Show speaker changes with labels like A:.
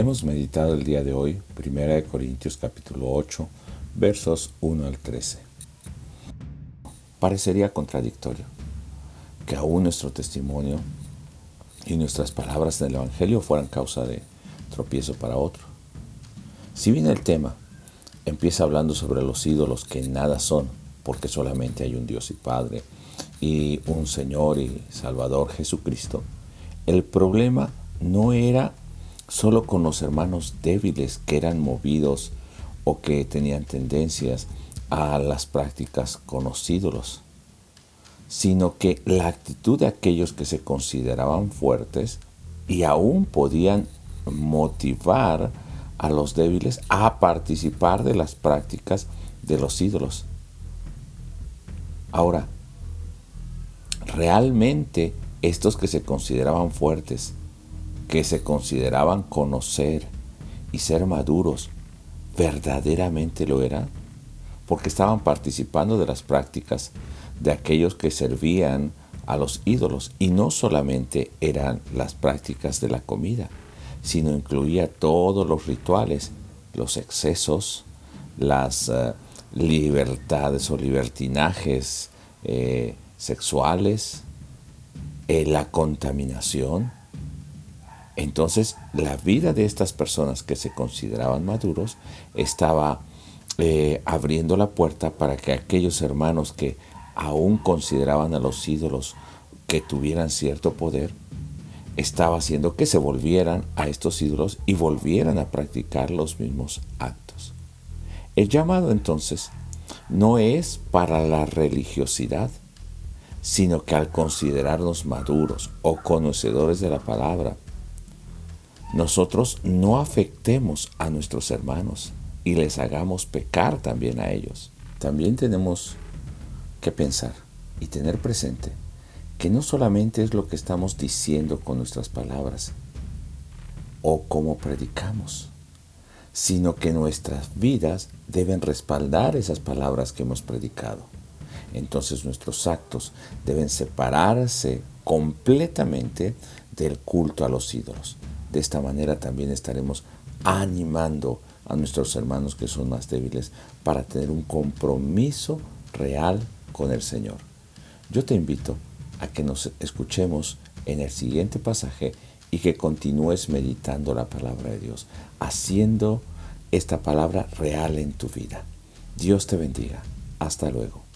A: Hemos meditado el día de hoy 1 Corintios capítulo 8, versos 1 al 13. Parecería contradictorio que aún nuestro testimonio y nuestras palabras del Evangelio fueran causa de tropiezo para otro. Si bien el tema empieza hablando sobre los ídolos que nada son, porque solamente hay un Dios y Padre y un Señor y Salvador Jesucristo, el problema no era solo con los hermanos débiles que eran movidos o que tenían tendencias a las prácticas con los ídolos, sino que la actitud de aquellos que se consideraban fuertes y aún podían motivar a los débiles a participar de las prácticas de los ídolos. Ahora, realmente estos que se consideraban fuertes, que se consideraban conocer y ser maduros, verdaderamente lo eran, porque estaban participando de las prácticas de aquellos que servían a los ídolos y no solamente eran las prácticas de la comida, sino incluía todos los rituales, los excesos, las eh, libertades o libertinajes eh, sexuales, eh, la contaminación. Entonces, la vida de estas personas que se consideraban maduros estaba abriendo la puerta para que aquellos hermanos que aún consideraban a los ídolos que tuvieran cierto poder, estaba haciendo que se volvieran a estos ídolos y volvieran a practicar los mismos actos. El llamado entonces no es para la religiosidad, sino que al considerarnos maduros o conocedores de la palabra, nosotros no afectemos a nuestros hermanos y les hagamos pecar también a ellos. También tenemos que pensar y tener presente que no solamente es lo que estamos diciendo con nuestras palabras o cómo predicamos, sino que nuestras vidas deben respaldar esas palabras que hemos predicado. Entonces nuestros actos deben separarse completamente del culto a los ídolos. De esta manera también estaremos animando a nuestros hermanos que son más débiles para tener un compromiso real con el Señor. Yo te invito a que nos escuchemos en el siguiente pasaje y que continúes meditando la palabra de Dios, haciendo esta palabra real en tu vida. Dios te bendiga. Hasta luego.